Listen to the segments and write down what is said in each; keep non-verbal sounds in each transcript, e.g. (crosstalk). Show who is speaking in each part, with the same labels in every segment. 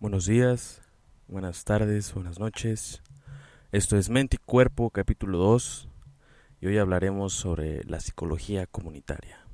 Speaker 1: Buenos días, buenas tardes, buenas noches. Esto es Mente y Cuerpo, capítulo 2, y hoy hablaremos sobre la psicología comunitaria.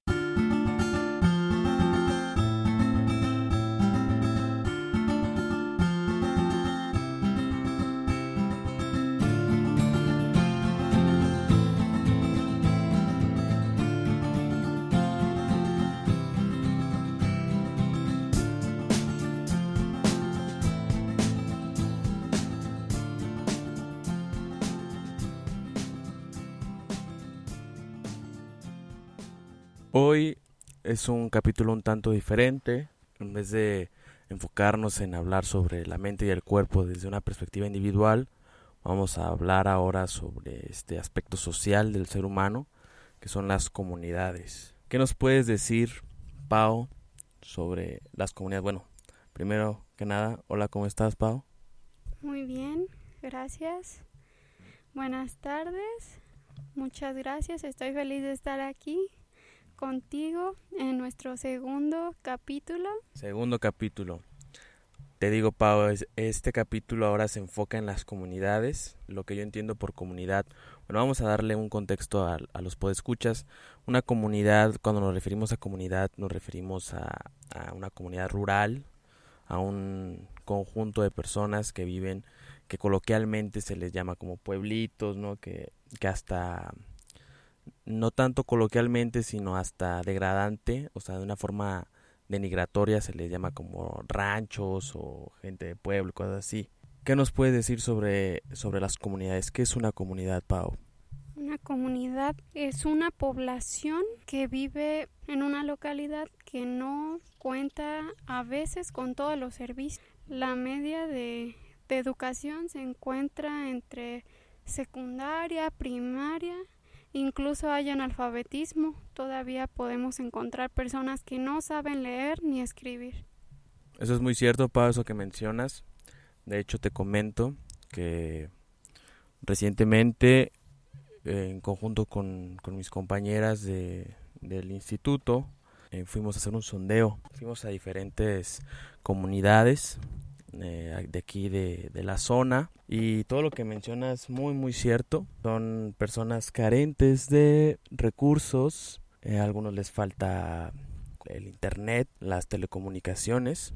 Speaker 1: Es un capítulo un tanto diferente. En vez de enfocarnos en hablar sobre la mente y el cuerpo desde una perspectiva individual, vamos a hablar ahora sobre este aspecto social del ser humano, que son las comunidades. ¿Qué nos puedes decir, Pau, sobre las comunidades? Bueno, primero que nada, hola, ¿cómo estás, Pau?
Speaker 2: Muy bien, gracias. Buenas tardes. Muchas gracias. Estoy feliz de estar aquí contigo en nuestro segundo capítulo.
Speaker 1: Segundo capítulo. Te digo, Pau, este capítulo ahora se enfoca en las comunidades, lo que yo entiendo por comunidad. Bueno, vamos a darle un contexto a, los podescuchas. Una comunidad, cuando nos referimos a comunidad, nos referimos a, a una comunidad rural, a un conjunto de personas que viven, que coloquialmente se les llama como pueblitos, ¿no? Que, que hasta no tanto coloquialmente, sino hasta degradante, o sea, de una forma denigratoria se les llama como ranchos o gente de pueblo, cosas así. ¿Qué nos puede decir sobre, sobre las comunidades? ¿Qué es una comunidad, Pau?
Speaker 2: Una comunidad es una población que vive en una localidad que no cuenta a veces con todos los servicios. La media de, de educación se encuentra entre secundaria, primaria Incluso hay analfabetismo. Todavía podemos encontrar personas que no saben leer ni escribir.
Speaker 1: Eso es muy cierto, Pau, eso que mencionas. De hecho, te comento que recientemente, en conjunto con, mis compañeras de, del instituto, eh, fuimos a hacer un sondeo. Fuimos a diferentes comunidades eh, de aquí de, de, la zona. Y todo lo que mencionas muy muy cierto. Son personas carentes de recursos. Eh, a algunos les falta el internet las telecomunicaciones.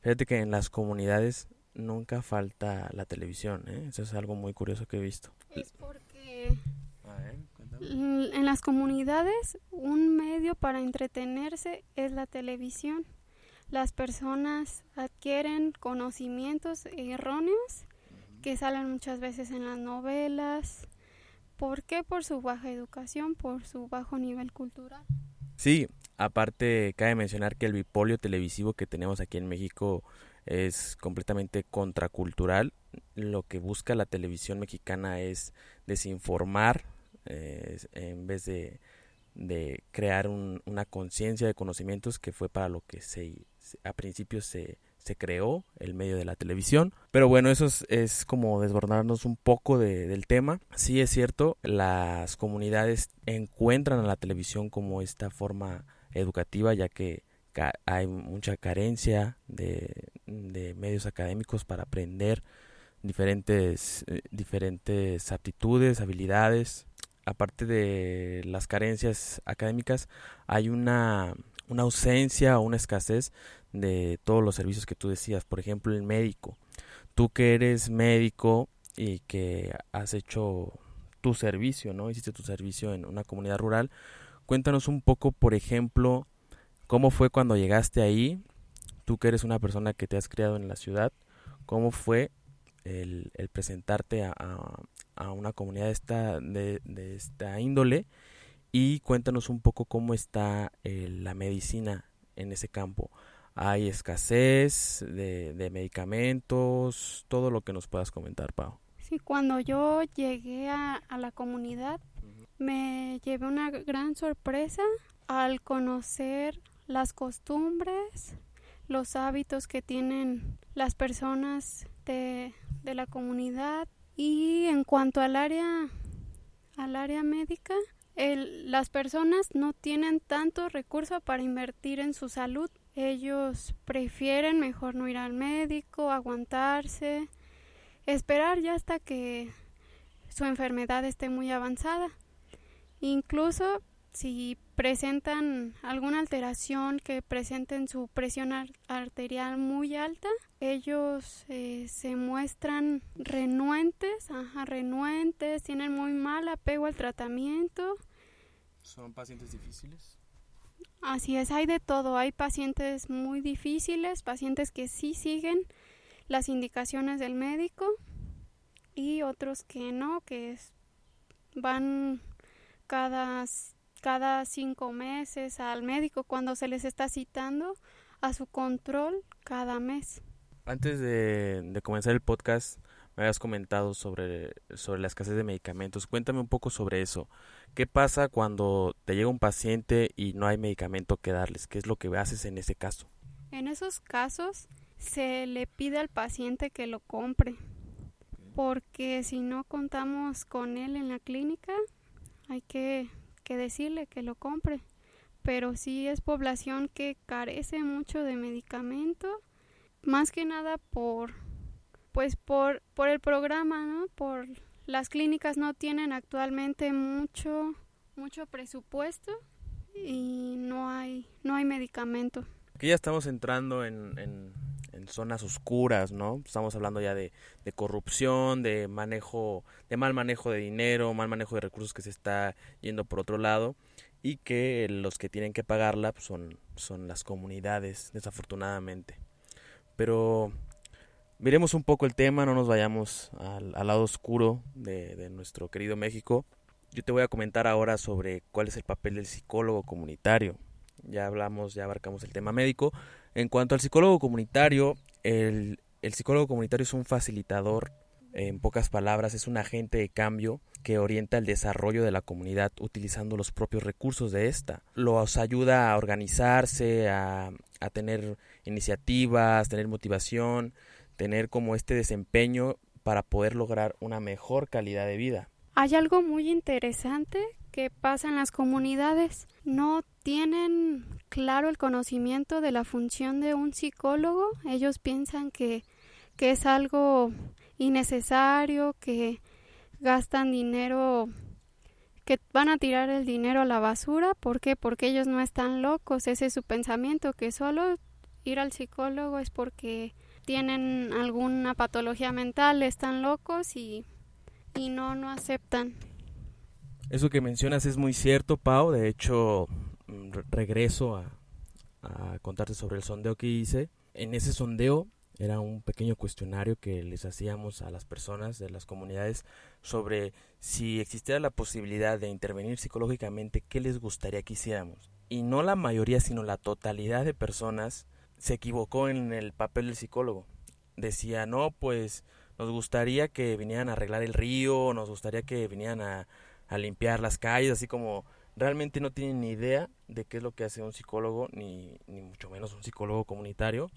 Speaker 1: Fíjate que en las comunidades nunca falta la televisión ¿eh? eso es algo muy curioso que he visto.
Speaker 2: Es porque en las comunidades un medio para entretenerse es la televisión las personas adquieren conocimientos erróneos que salen muchas veces en las novelas. ¿Por qué? Por su baja educación, por su bajo nivel cultural.
Speaker 1: Sí, aparte cabe mencionar que el bipolio televisivo que tenemos aquí en México es completamente contracultural. Lo que busca la televisión mexicana es desinformar eh, en vez de, de crear un, una conciencia de conocimientos que fue para lo que se a principios se, se creó el medio de la televisión. Pero bueno, eso es, como desbordarnos un poco del tema. Sí es cierto, las comunidades encuentran a la televisión como esta forma educativa, ya que hay mucha carencia de, de medios académicos para aprender diferentes, eh, diferentes aptitudes, habilidades. Aparte de las carencias académicas, hay una una ausencia o una escasez de todos los servicios que tú decías. Por ejemplo, el médico. Tú que eres médico y que has hecho tu servicio, ¿no? Hiciste tu servicio en una comunidad rural. Cuéntanos un poco, por ejemplo, cómo fue cuando llegaste ahí. Tú que eres una persona que te has criado en la ciudad, ¿cómo fue el, presentarte a, a, una comunidad de esta, de, de esta índole? Y cuéntanos un poco cómo está eh, la medicina en ese campo. ¿Hay escasez de, medicamentos? Todo lo que nos puedas comentar, Pau.
Speaker 2: Sí, cuando yo llegué a, la comunidad me llevé una gran sorpresa al conocer las costumbres, los hábitos que tienen las personas de, de la comunidad y en cuanto al área al área médica las personas no tienen tanto recurso para invertir en su salud. ellos prefieren mejor no ir al médico, aguantarse, esperar ya hasta que su enfermedad esté muy avanzada. Incluso si presentan alguna alteración que presenten su presión arterial muy alta, ellos eh, se muestran renuentes, ajá, renuentes, tienen muy mal apego al tratamiento.
Speaker 1: ¿Son pacientes difíciles?
Speaker 2: Así es, hay de todo. Hay pacientes muy difíciles, pacientes que sí siguen las indicaciones del médico y otros que no, que van cada, cada cinco meses al médico cuando se les está citando a su control cada mes.
Speaker 1: Antes de, de comenzar el podcast, me habías comentado sobre, sobre la escasez de medicamentos. Cuéntame un poco sobre eso. ¿Qué pasa cuando te llega un paciente y no hay medicamento que darles? ¿Qué es lo que haces en ese caso?
Speaker 2: En esos casos se le pide al paciente que lo compre, porque si no contamos con él en la clínica, hay que, que decirle que lo compre. Pero si es población que carece mucho de medicamento, más que nada por pues por, por el programa, ¿no? Por las clínicas no tienen actualmente mucho, mucho presupuesto y no hay, no hay medicamento.
Speaker 1: Aquí ya estamos entrando en, en, zonas oscuras, ¿no? Estamos hablando ya de, de, corrupción, de manejo, de mal manejo de dinero, mal manejo de recursos que se está yendo por otro lado y que los que tienen que pagarla pues, son, son las comunidades, desafortunadamente. Pero Miremos un poco el tema, no nos vayamos al, lado oscuro de, nuestro querido México. Yo te voy a comentar ahora sobre cuál es el papel del psicólogo comunitario. Ya hablamos, ya abarcamos el tema médico. En cuanto al psicólogo comunitario, el, el psicólogo comunitario es un facilitador, en pocas palabras, es un agente de cambio que orienta el desarrollo de la comunidad utilizando los propios recursos de esta. Los ayuda a organizarse, a, a tener iniciativas, tener motivación, tener como este desempeño para poder lograr una mejor calidad de vida.
Speaker 2: Hay algo muy interesante que pasa en las comunidades. No tienen claro el conocimiento de la función de un psicólogo. Ellos piensan que, que es algo innecesario, que gastan dinero, que van a tirar el dinero a la basura. ¿Por qué? Porque ellos no están locos. Ese es su pensamiento, que solo ir al psicólogo es porque tienen alguna patología mental, están locos y, y no, no aceptan.
Speaker 1: Eso que mencionas es muy cierto, Pau. De hecho, mm, regreso a, a contarte sobre el sondeo que hice. En ese sondeo era un pequeño cuestionario que les hacíamos a las personas de las comunidades sobre si existiera la posibilidad de intervenir psicológicamente, qué les gustaría que hiciéramos. Y no la mayoría, sino la totalidad de personas se equivocó en el papel del psicólogo. Decía, no, pues nos gustaría que vinieran a arreglar el río, nos gustaría que vinieran a, limpiar las calles, así como realmente no tienen ni idea de qué es lo que hace un psicólogo, ni, ni mucho menos un psicólogo comunitario.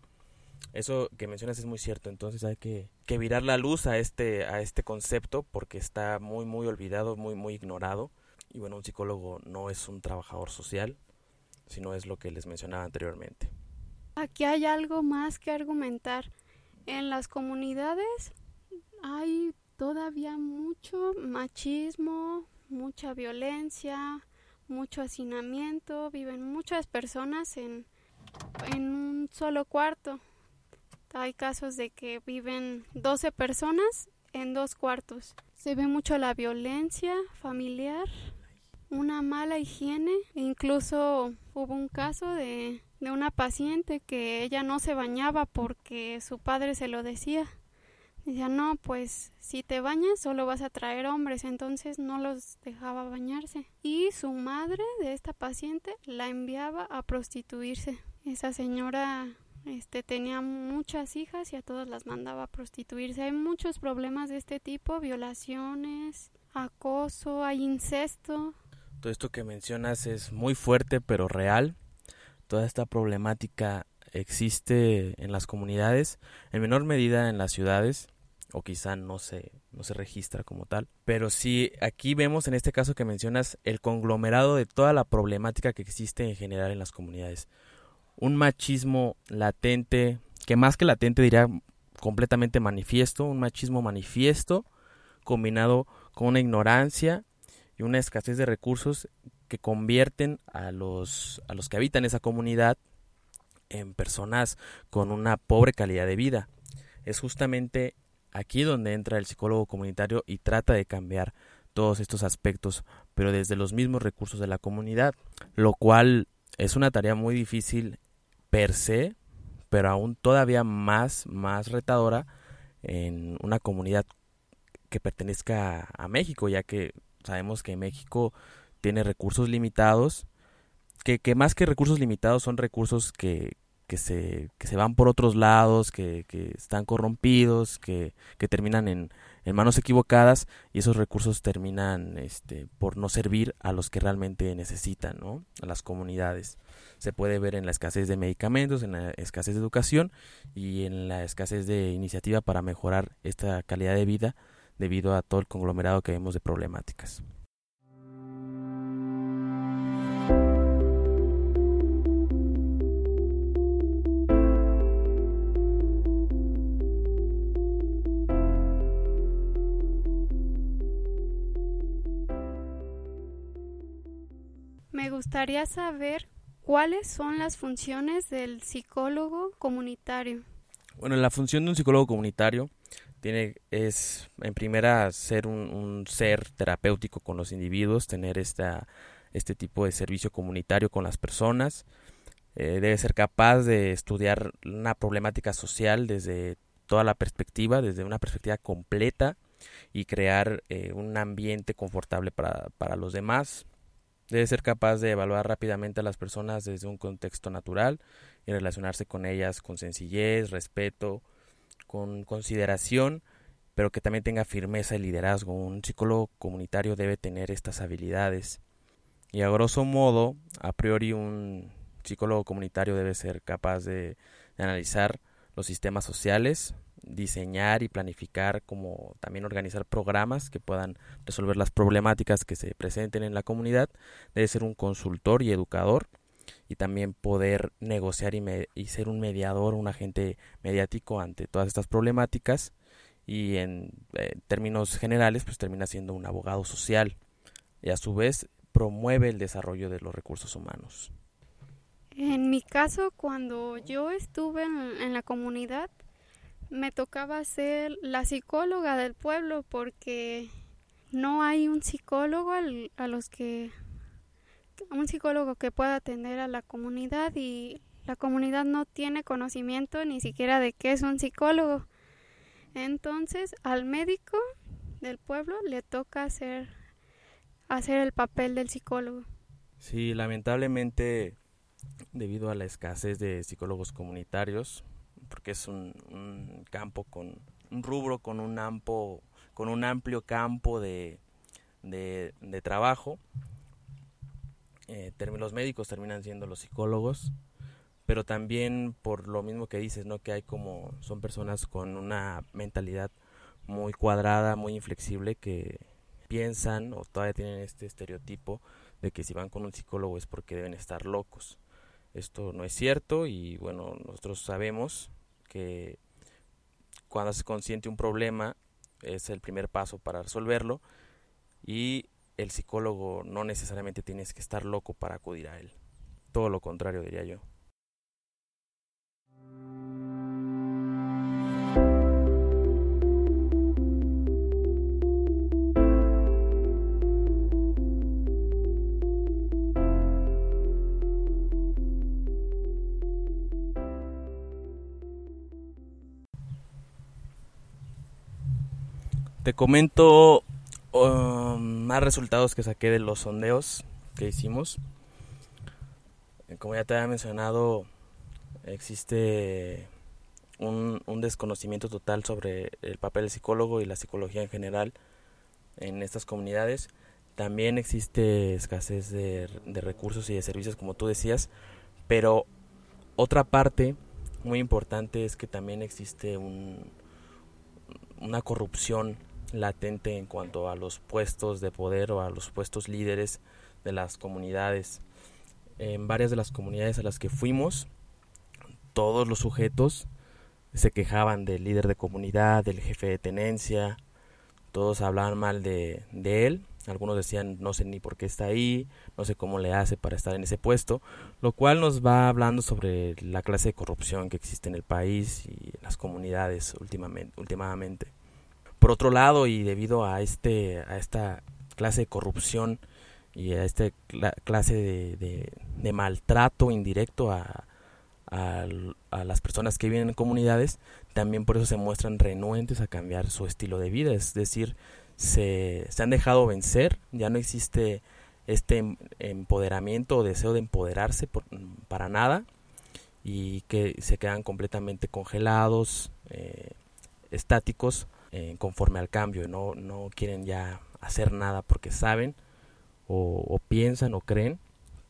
Speaker 1: Eso que mencionas es muy cierto, entonces hay que, que virar la luz a este, a este concepto porque está muy, muy olvidado, muy, muy ignorado. Y bueno, un psicólogo no es un trabajador social, sino es lo que les mencionaba anteriormente.
Speaker 2: Aquí hay algo más que argumentar. En las comunidades hay todavía mucho machismo, mucha violencia, mucho hacinamiento, viven muchas personas en, en un solo cuarto. Hay casos de que viven 12 personas en dos cuartos. Se ve mucho la violencia familiar, una mala higiene. Incluso hubo un caso de de una paciente que ella no se bañaba porque su padre se lo decía. Decía, no, pues si te bañas solo vas a traer hombres, entonces no los dejaba bañarse. Y su madre de esta paciente la enviaba a prostituirse. Esa señora este, tenía muchas hijas y a todas las mandaba a prostituirse. Hay muchos problemas de este tipo, violaciones, acoso, hay incesto.
Speaker 1: Todo esto que mencionas es muy fuerte pero real toda esta problemática existe en las comunidades, en menor medida en las ciudades, o quizá no se, no se registra como tal. Pero sí, aquí vemos en este caso que mencionas el conglomerado de toda la problemática que existe en general en las comunidades. un machismo latente, que más que latente diría completamente manifiesto, un machismo manifiesto combinado con una ignorancia y una escasez de recursos que convierten a los, a los que habitan esa comunidad en personas con una pobre calidad de vida. Es justamente aquí donde entra el psicólogo comunitario y trata de cambiar todos estos aspectos, pero desde los mismos recursos de la comunidad, lo cual es una tarea muy difícil per se, pero aún todavía más, más retadora en una comunidad que pertenezca a México, ya que sabemos que México tiene recursos limitados, que, más que recursos limitados son recursos que, se, que se van por otros lados, que, están corrompidos, que, que terminan en, en, manos equivocadas y esos recursos terminan este, por no servir a los que realmente necesitan, ¿no? a las comunidades. Se puede ver en la escasez de medicamentos, en la escasez de educación y en la escasez de iniciativa para mejorar esta calidad de vida debido a todo el conglomerado que vemos de problemáticas.
Speaker 2: Gustaría saber cuáles son las funciones del psicólogo comunitario.
Speaker 1: Bueno, la función de un psicólogo comunitario tiene es en primera ser un, ser terapéutico con los individuos, tener esta, este tipo de servicio comunitario con las personas. Eh, debe ser capaz de estudiar una problemática social desde toda la perspectiva, desde una perspectiva completa y crear eh, un ambiente confortable para, para los demás. Debe ser capaz de evaluar rápidamente a las personas desde un contexto natural y relacionarse con ellas con sencillez, respeto, con consideración, pero que también tenga firmeza y liderazgo. Un psicólogo comunitario debe tener estas habilidades. Y a grosso modo, a priori un psicólogo comunitario debe ser capaz de, de analizar los sistemas sociales, diseñar y planificar, como también organizar programas que puedan resolver las problemáticas que se presenten en la comunidad. Debe ser un consultor y educador y también poder negociar y, ser un mediador, un agente mediático ante todas estas problemáticas y en términos generales pues termina siendo un abogado social y a su vez promueve el desarrollo de los recursos humanos.
Speaker 2: En mi caso, cuando yo estuve en la comunidad, me tocaba ser la psicóloga del pueblo porque no hay un psicólogo a los que un psicólogo que pueda atender a la comunidad y la comunidad no tiene conocimiento ni siquiera de qué es un psicólogo. Entonces, al médico del pueblo le toca hacer hacer el papel del psicólogo.
Speaker 1: Sí, lamentablemente debido a la escasez de psicólogos comunitarios, porque es un, campo con un rubro con un amplio, con un amplio campo de, de, trabajo. Eh, los médicos terminan siendo los psicólogos, pero también por lo mismo que dices, ¿no? Que hay como son personas con una mentalidad muy cuadrada, muy inflexible que piensan o todavía tienen este estereotipo de que si van con un psicólogo es porque deben estar locos. Esto no es cierto y bueno, nosotros sabemos que cuando se consciente un problema es el primer paso para resolverlo y el psicólogo no necesariamente tienes que estar loco para acudir a él. Todo lo contrario, diría yo. Te comento um, más resultados que saqué de los sondeos que hicimos. Eh, como ya te había mencionado, existe un, desconocimiento total sobre el papel del psicólogo y la psicología en general en estas comunidades. También existe escasez de, de recursos y de servicios, como tú decías, pero otra parte muy importante es que también existe un, una corrupción latente en cuanto a los puestos de poder o a los puestos líderes de las comunidades. En varias de las comunidades a las que fuimos todos los sujetos se quejaban del líder de comunidad, del jefe de tenencia, todos hablaban mal de, de él, algunos decían no sé ni por qué está ahí, no sé cómo le hace para estar en ese puesto, lo cual nos va hablando sobre la clase de corrupción que existe en el país y en las comunidades últimamente. últimamente. Por otro lado, y debido a, este, a esta clase de corrupción y a esta clase de, maltrato indirecto a, a, las personas que viven en comunidades, también por eso se muestran renuentes a cambiar su estilo de vida, es decir, se, se han dejado vencer, ya no existe este em, empoderamiento o deseo de empoderarse para nada y que se quedan completamente congelados, eh, estáticos, eh, conforme al cambio, no, no quieren ya hacer nada porque saben o, piensan o creen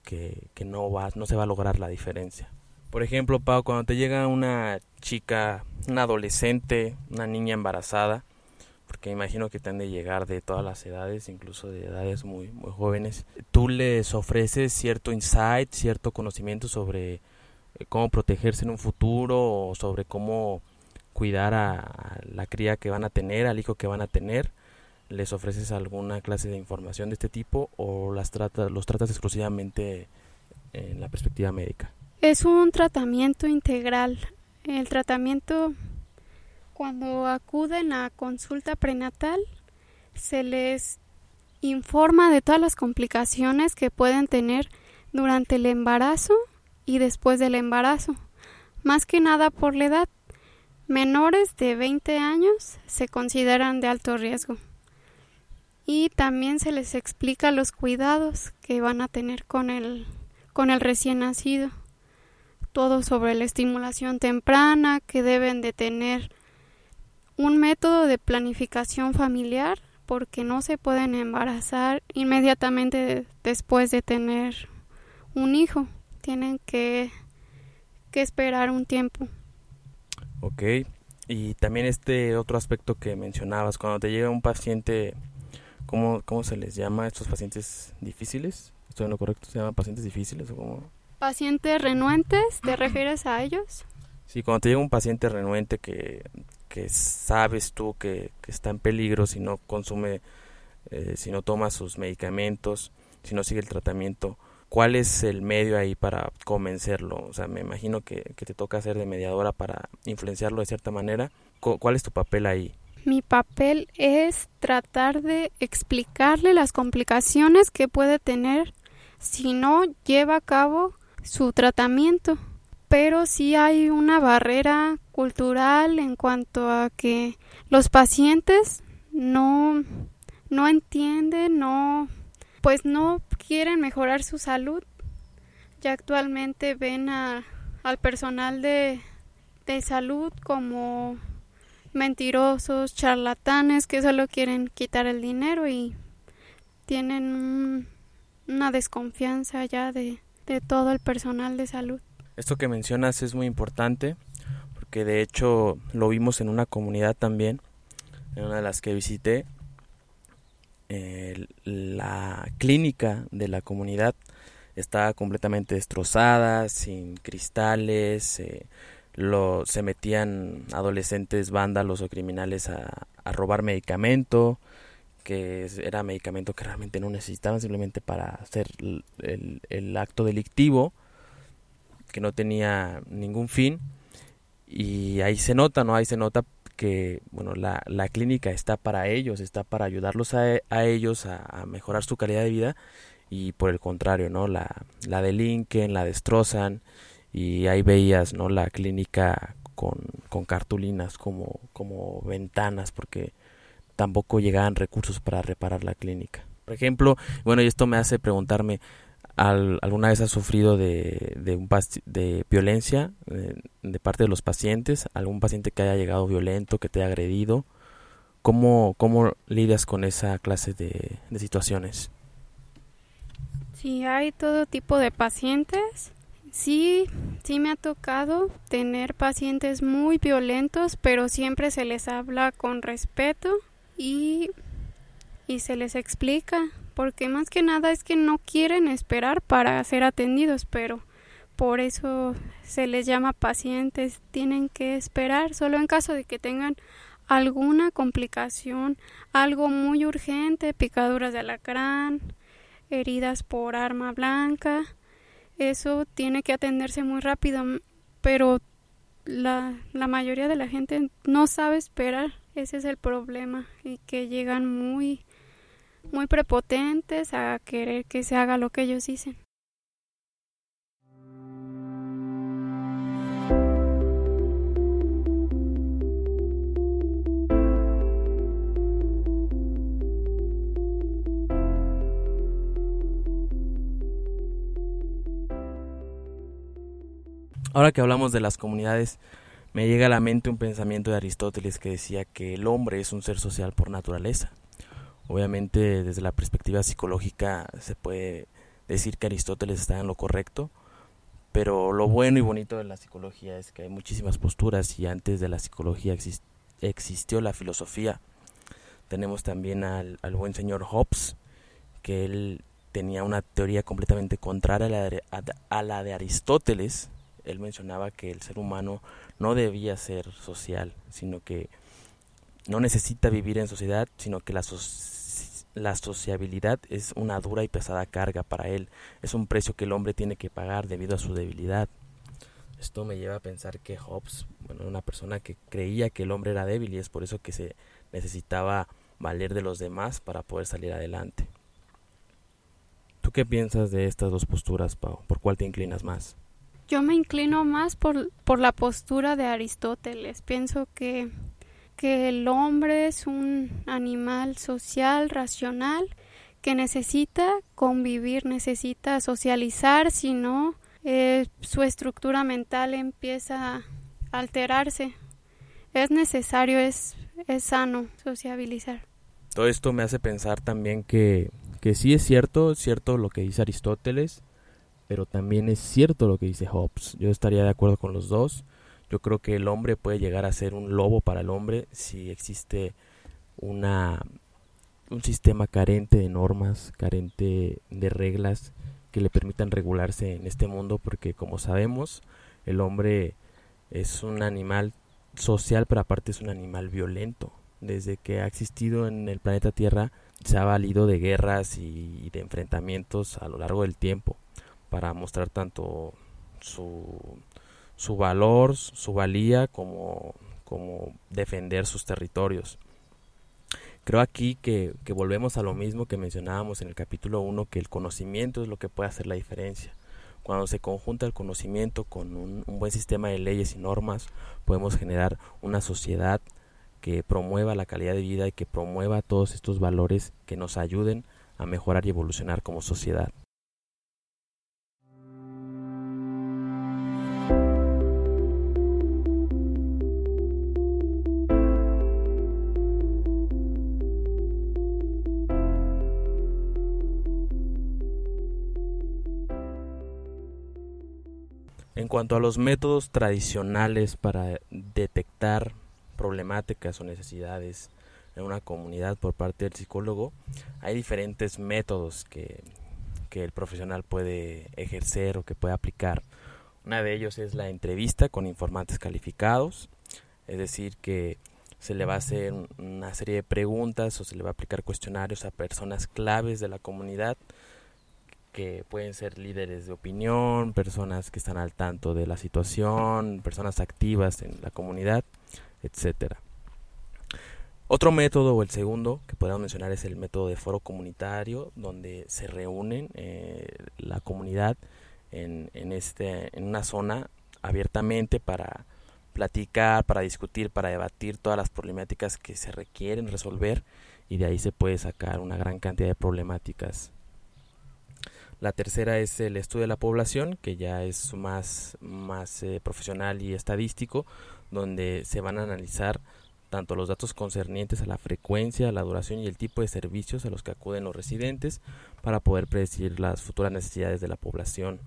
Speaker 1: que, que, no, va, no se va a lograr la diferencia. Por ejemplo, Pau, cuando te llega una chica, una adolescente, una niña embarazada, porque imagino que te han de llegar de todas las edades, incluso de edades muy, muy jóvenes. Tú les ofreces cierto insight, cierto conocimiento sobre eh, cómo protegerse en un futuro o sobre cómo cuidar a la cría que van a tener, al hijo que van a tener. ¿Les ofreces alguna clase de información de este tipo o las tratas, los tratas exclusivamente en la perspectiva médica?
Speaker 2: Es un tratamiento integral. El tratamiento cuando acuden a consulta prenatal, se les informa de todas las complicaciones que pueden tener durante el embarazo y después del embarazo, más que nada por la edad. Menores de 20 años se consideran de alto riesgo. Y también se les explica los cuidados que van a tener con el, con el recién nacido. Todo sobre la estimulación temprana que deben de tener un método de planificación familiar porque no se pueden embarazar inmediatamente después de tener un hijo. Tienen que, que esperar un tiempo.
Speaker 1: Ok. Y también este otro aspecto que mencionabas, cuando te llega un paciente, ¿cómo, cómo se les llama a estos pacientes difíciles? ¿Estoy en lo correcto? ¿Se llaman pacientes difíciles o cómo?
Speaker 2: Pacientes renuentes, ¿te refieres a ellos?
Speaker 1: Sí, cuando te llega un paciente renuente que que sabes tú que, está en peligro si no consume, eh, si no toma sus medicamentos, si no sigue el tratamiento, ¿cuál es el medio ahí para convencerlo? O sea, me imagino que, que te toca ser de mediadora para influenciarlo de cierta manera. ¿Cuál es tu papel ahí?
Speaker 2: Mi papel es tratar de explicarle las complicaciones que puede tener si no lleva a cabo su tratamiento pero sí hay una barrera cultural en cuanto a que los pacientes no no entienden, no pues no quieren mejorar su salud. Ya actualmente ven a, al personal de, de salud como mentirosos, charlatanes que solo quieren quitar el dinero y tienen una desconfianza ya de, de todo el personal de salud.
Speaker 1: Esto que mencionas es muy importante porque de hecho lo vimos en una comunidad también, en una de las que visité. La clínica de la comunidad estaba completamente destrozada, sin cristales, lo, se metían adolescentes vándalos o criminales a, a robar medicamento, que era medicamento que realmente no necesitaban simplemente para hacer el, el acto delictivo que no tenía ningún fin y ahí se nota, ¿no? Ahí se nota que, bueno, la, la clínica está para ellos, está para ayudarlos a, a ellos a, mejorar su calidad de vida y por el contrario, ¿no? La, la delinquen, la destrozan y ahí veías, ¿no? La clínica con, con cartulinas como, como ventanas porque tampoco llegaban recursos para reparar la clínica. Por ejemplo, bueno, y esto me hace preguntarme, ¿Alguna vez has sufrido de, de, un de violencia eh, de parte de los pacientes? ¿Algún paciente que haya llegado violento, que te haya agredido? ¿Cómo, cómo lidias con esa clase de, de situaciones?
Speaker 2: Sí, hay todo tipo de pacientes. Sí, sí me ha tocado tener pacientes muy violentos, pero siempre se les habla con respeto y, y se les explica porque más que nada es que no quieren esperar para ser atendidos, pero por eso se les llama pacientes, tienen que esperar solo en caso de que tengan alguna complicación, algo muy urgente, picaduras de alacrán, heridas por arma blanca, eso tiene que atenderse muy rápido, pero la, la mayoría de la gente no sabe esperar, ese es el problema, y que llegan muy, muy prepotentes a querer que se haga lo que ellos dicen.
Speaker 1: Ahora que hablamos de las comunidades, me llega a la mente un pensamiento de Aristóteles que decía que el hombre es un ser social por naturaleza. Obviamente desde la perspectiva psicológica se puede decir que Aristóteles está en lo correcto, pero lo bueno y bonito de la psicología es que hay muchísimas posturas y antes de la psicología existió la filosofía. Tenemos también al, buen señor Hobbes, que él tenía una teoría completamente contraria a la de Aristóteles, él mencionaba que el ser humano no debía ser social, sino que no necesita vivir en sociedad, sino que la, la sociabilidad es una dura y pesada carga para él, es un precio que el hombre tiene que pagar debido a su debilidad. Esto me lleva a pensar que Hobbes, bueno, una persona que creía que el hombre era débil y es por eso que se necesitaba valer de los demás para poder salir adelante. ¿Tú qué piensas de estas dos posturas, Pau? ¿Por cuál te inclinas más?
Speaker 2: Yo me inclino más por, por la postura de Aristóteles. Pienso que, que el hombre es un animal social, racional, que necesita convivir, necesita socializar, si no, eh, su estructura mental empieza a alterarse. Es necesario, es, es sano sociabilizar.
Speaker 1: Todo esto me hace pensar también que, que sí es cierto, cierto lo que dice Aristóteles, pero también es cierto lo que dice Hobbes. Yo estaría de acuerdo con los dos. Yo creo que el hombre puede llegar a ser un lobo para el hombre si existe una un sistema carente de normas, carente de reglas que le permitan regularse en este mundo porque como sabemos, el hombre es un animal social, pero aparte es un animal violento. Desde que ha existido en el planeta Tierra se ha valido de guerras y de enfrentamientos a lo largo del tiempo para mostrar tanto su, su valor, su valía, como, como defender sus territorios. Creo aquí que, que, volvemos a lo mismo que mencionábamos en el capítulo 1, que el conocimiento es lo que puede hacer la diferencia. Cuando se conjunta el conocimiento con un, un buen sistema de leyes y normas, podemos generar una sociedad que promueva la calidad de vida y que promueva todos estos valores que nos ayuden a mejorar y evolucionar como sociedad. Cuanto a los métodos tradicionales para detectar problemáticas o necesidades en una comunidad por parte del psicólogo, hay diferentes métodos que, que el profesional puede ejercer o que puede aplicar. Una de ellos es la entrevista con informantes calificados, es decir, que se le va a hacer una serie de preguntas o se le va a aplicar cuestionarios a personas claves de la comunidad que pueden ser líderes de opinión, personas que están al tanto de la situación, personas activas en la comunidad, etcétera. Otro método, o el segundo que podemos mencionar, es el método de foro comunitario, donde se reúnen eh, la comunidad en, en, este, en una zona abiertamente para platicar, para discutir, para debatir todas las problemáticas que se requieren resolver y de ahí se puede sacar una gran cantidad de problemáticas la tercera es el estudio de la población, que ya es más, más eh, profesional y estadístico, donde se van a analizar tanto los datos concernientes a la frecuencia, la duración y el tipo de servicios a los que acuden los residentes para poder predecir las futuras necesidades de la población.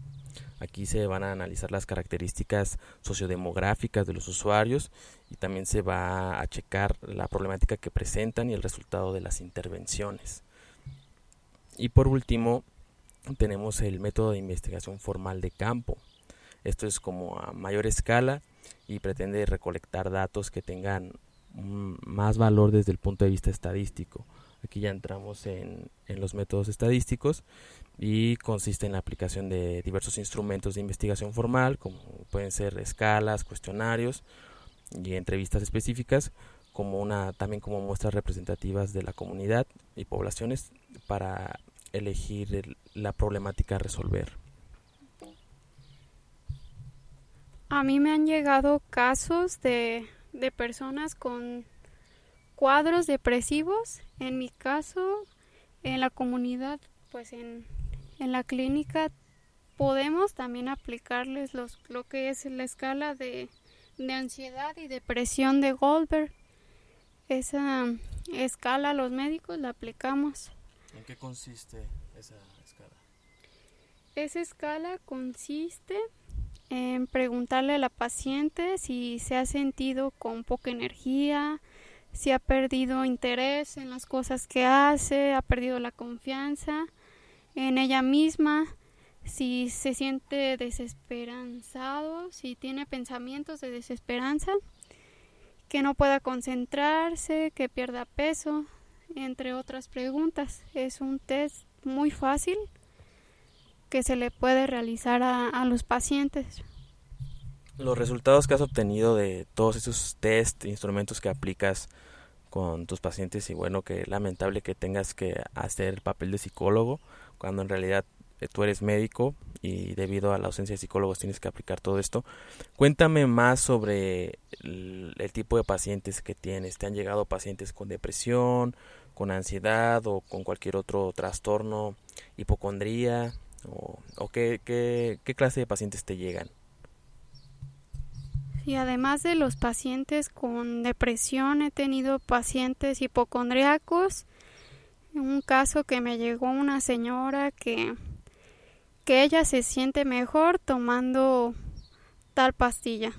Speaker 1: Aquí se van a analizar las características sociodemográficas de los usuarios y también se va a checar la problemática que presentan y el resultado de las intervenciones. Y por último, tenemos el método de investigación formal de campo. Esto es como a mayor escala y pretende recolectar datos que tengan más valor desde el punto de vista estadístico. Aquí ya entramos en, los métodos estadísticos y consiste en la aplicación de diversos instrumentos de investigación formal, como pueden ser escalas, cuestionarios y entrevistas específicas, como una también como muestras representativas de la comunidad y poblaciones para elegir la problemática a resolver.
Speaker 2: A mí me han llegado casos de, de personas con cuadros depresivos. En mi caso, en la comunidad, pues en, en la clínica podemos también aplicarles los, lo que es la escala de, de ansiedad y depresión de Goldberg. Esa escala los médicos la aplicamos.
Speaker 1: ¿En qué consiste esa escala?
Speaker 2: Esa escala consiste en preguntarle a la paciente si se ha sentido con poca energía, si ha perdido interés en las cosas que hace, ha perdido la confianza en ella misma, si se siente desesperanzado, si tiene pensamientos de desesperanza que no pueda concentrarse, que pierda peso, entre otras preguntas. Es un test muy fácil que se le puede realizar a, los pacientes.
Speaker 1: Los resultados que has obtenido de todos esos test, instrumentos que aplicas con tus pacientes y bueno, que lamentable que tengas que hacer el papel de psicólogo cuando en realidad tú eres médico y debido a la ausencia de psicólogos tienes que aplicar todo esto. Cuéntame más sobre el, tipo de pacientes que tienes. ¿Te han llegado pacientes con depresión, con ansiedad o con cualquier otro trastorno, hipocondría? ¿O, qué, qué, qué clase de pacientes te llegan?
Speaker 2: Y además de los pacientes con depresión, he tenido pacientes hipocondriacos. Un caso que me llegó una señora que que ella se siente mejor tomando tal pastilla,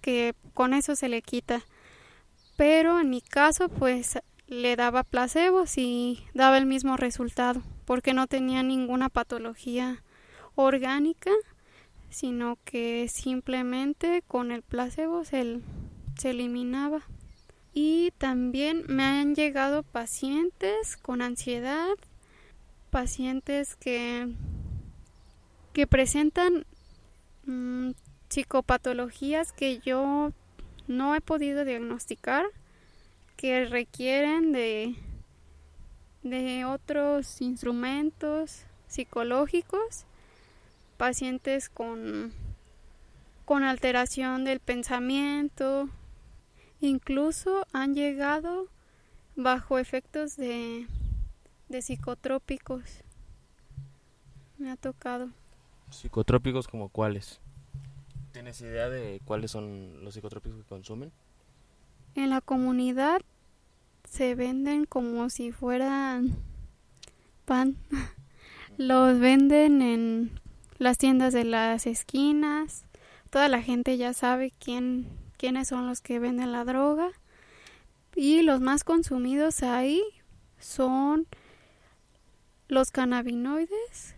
Speaker 2: que con eso se le quita. Pero en mi caso, pues le daba placebos y daba el mismo resultado, porque no tenía ninguna patología orgánica, sino que simplemente con el placebo se, se eliminaba. Y también me han llegado pacientes con ansiedad, pacientes que que presentan mm, psicopatologías que yo no he podido diagnosticar, que requieren de, de otros instrumentos psicológicos, pacientes con, con alteración del pensamiento, incluso han llegado bajo efectos de, de psicotrópicos. Me ha tocado.
Speaker 1: ¿Psicotrópicos como cuáles? ¿Tienes idea de cuáles son los psicotrópicos que consumen?
Speaker 2: En la comunidad se venden como si fueran pan. (laughs) Los venden en las tiendas de las esquinas. Toda la gente ya sabe quién, quiénes son los que venden la droga. Y los más consumidos ahí son los cannabinoides,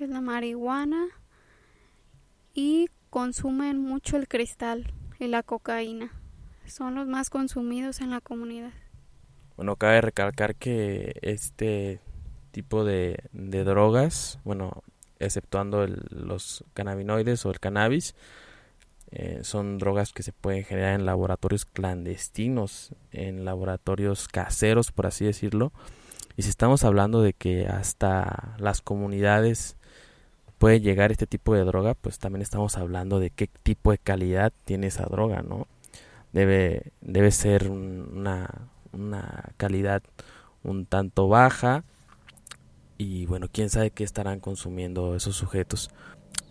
Speaker 2: es la marihuana, y consumen mucho el cristal y la cocaína. Son los más consumidos en la comunidad.
Speaker 1: Bueno, cabe recalcar que este tipo de, drogas, bueno, exceptuando los cannabinoides o el cannabis, eh, son drogas que se pueden generar en laboratorios clandestinos, en laboratorios caseros, por así decirlo. Y si estamos hablando de que hasta las comunidades puede llegar este tipo de droga, pues también estamos hablando de qué tipo de calidad tiene esa droga, ¿no? Debe, debe ser una, una calidad un tanto baja y bueno, quién sabe qué estarán consumiendo esos sujetos.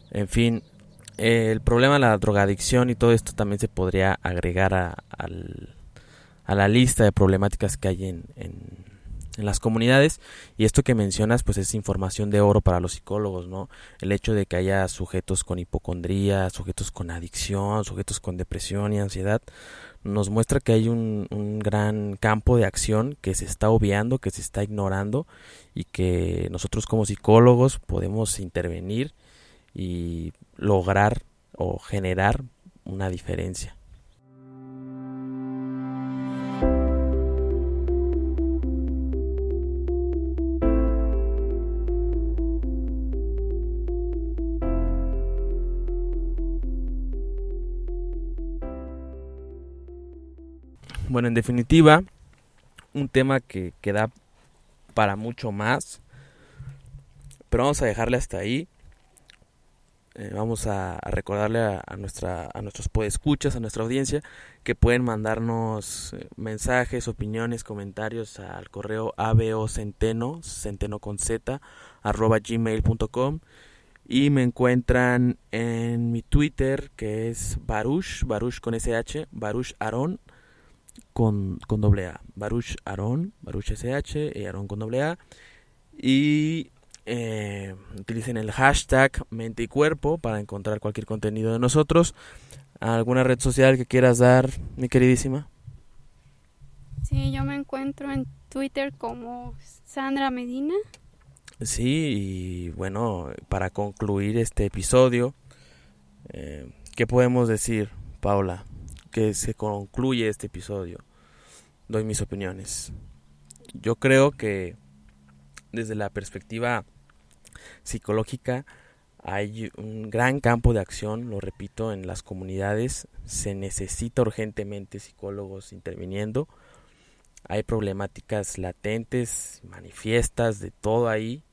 Speaker 1: En fin, el problema de la drogadicción y todo esto también se podría agregar a, a la lista de problemáticas que hay en, en las comunidades y esto que mencionas pues es información de oro para los psicólogos, ¿no? El hecho de que haya sujetos con hipocondría, sujetos con adicción, sujetos con depresión y ansiedad nos muestra que hay un, un gran campo de acción que se está obviando, que se está ignorando y que nosotros como psicólogos podemos intervenir y lograr o generar una diferencia. Bueno, en definitiva, un tema que, queda da para mucho más. Pero vamos a dejarle hasta ahí. Eh, vamos a, recordarle a, nuestra, a nuestros podescuchas, a nuestra audiencia, que pueden mandarnos eh, mensajes, opiniones, comentarios al correo abocenteno, centeno con z, arroba gmail.com. Y me encuentran en mi Twitter, que es Baruch, Baruch con SH, Baruch Aron, con, con doble A. Baruch Aron, Baruch SH y Aron con doble A. Y eh, utilicen el hashtag mente y cuerpo para encontrar cualquier contenido de nosotros. ¿Alguna red social que quieras dar, mi queridísima?
Speaker 2: Sí, yo me encuentro en Twitter como Sandra Medina.
Speaker 1: Sí, y bueno, para concluir este episodio, eh, ¿qué podemos decir, Paula? Que se concluye este episodio doy mis opiniones. Yo creo que desde la perspectiva psicológica hay un gran campo de acción, lo repito, en las comunidades. Se necesita urgentemente psicólogos interviniendo. Hay problemáticas latentes, manifiestas, de todo ahí.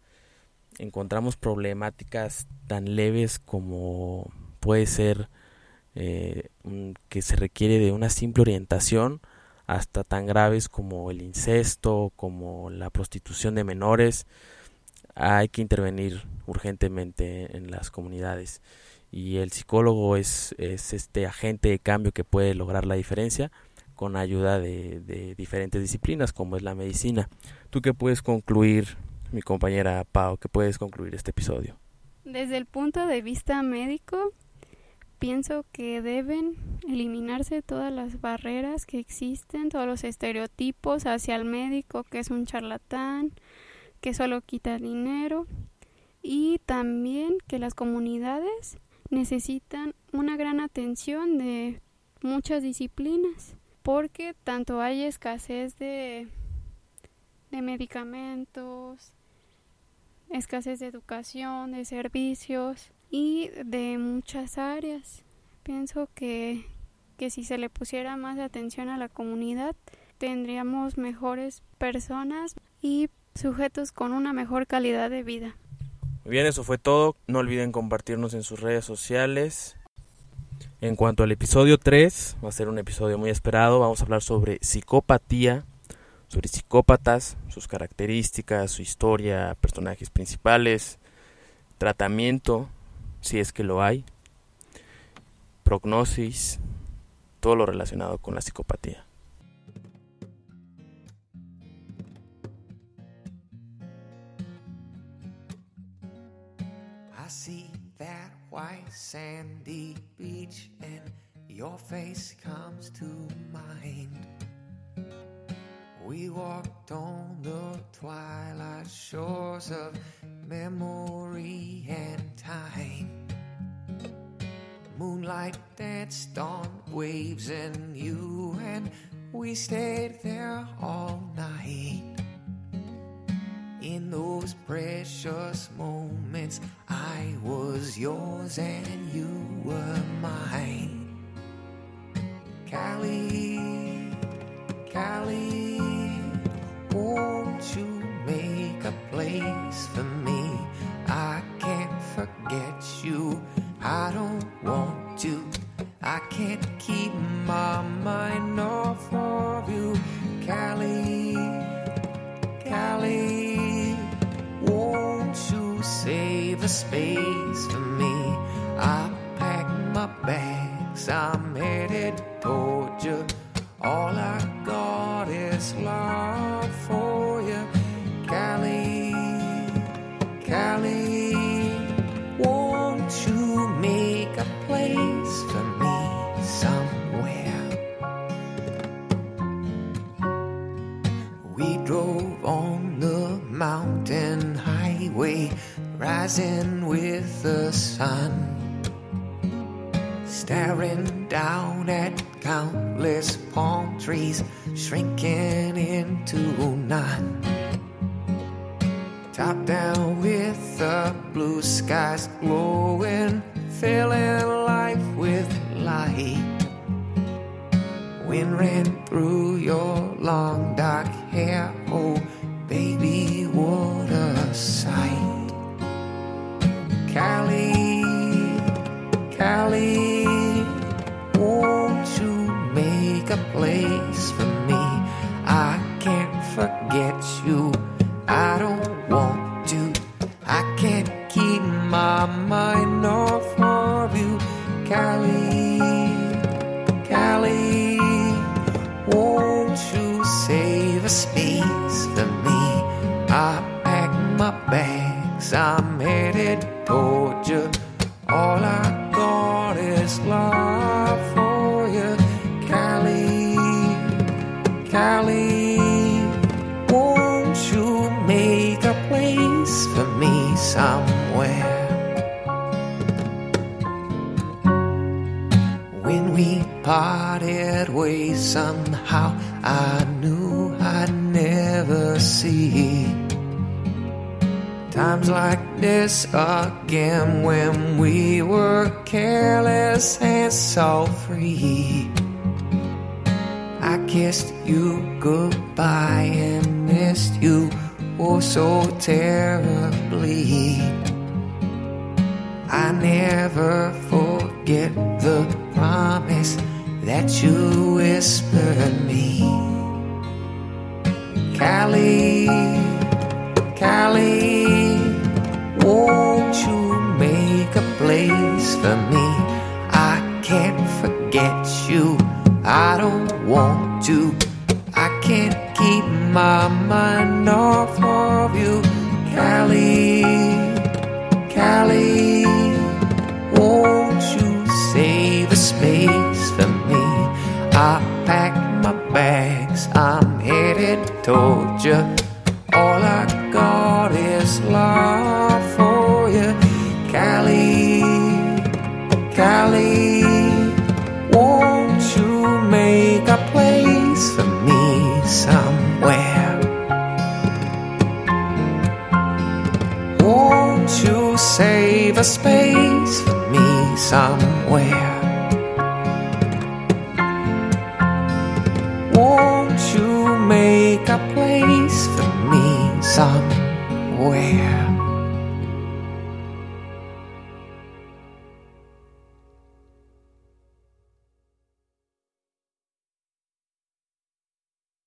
Speaker 1: Encontramos problemáticas tan leves como puede ser eh, que se requiere de una simple orientación hasta tan graves como el incesto, como la prostitución de menores, hay que intervenir urgentemente en las comunidades y el psicólogo es, es este agente de cambio que puede lograr la diferencia con ayuda de, de diferentes disciplinas como es la medicina. ¿Tú qué puedes concluir, mi compañera Pau, qué puedes concluir este episodio?
Speaker 2: Desde el punto de vista médico, pienso que deben eliminarse todas las barreras que existen, todos los estereotipos hacia el médico que es un charlatán, que solo quita dinero y también que las comunidades necesitan una gran atención de muchas disciplinas porque tanto hay escasez de, de medicamentos, escasez de educación, de servicios y de muchas áreas. Pienso que, que si se le pusiera más atención a la comunidad, tendríamos mejores personas y sujetos con una mejor calidad de vida.
Speaker 1: Muy bien, eso fue todo. No olviden compartirnos en sus redes sociales. En cuanto al episodio 3, va a ser un episodio muy esperado. Vamos a hablar sobre psicopatía, sobre psicópatas, sus características, su historia, personajes principales, tratamiento si es que lo hay, prognosis, todo lo relacionado con la psicopatía. I see that white sandy beach and your face comes to mind. We walked on the twilight shores of memory and time. Moonlight danced on waves and you and we stayed there all night. In those precious moments, I was yours and you were mine. Callie, Callie. I'm headed toward you. All I got is love for you, Callie, Callie. Won't you make a place for me somewhere? We drove on the mountain highway
Speaker 3: rising with the sun. Staring down at countless palm trees, shrinking into none. Top down with the blue skies glowing, filling life with light. Wind ran through your long dark hair, oh baby, what a sight. Cali, Cali, a place for me? I can't forget you. I don't want to. I can't keep my mind off of you, Cali, Cali. Won't you save a space for me? I pack my bags. I'm headed toward you. All I parted ways, somehow I knew I'd never see times like this again when we were careless and so free. I kissed you goodbye and missed you oh so terribly. I never forget the promise that you whispered me. Callie, Callie, won't you make a place for me? gesture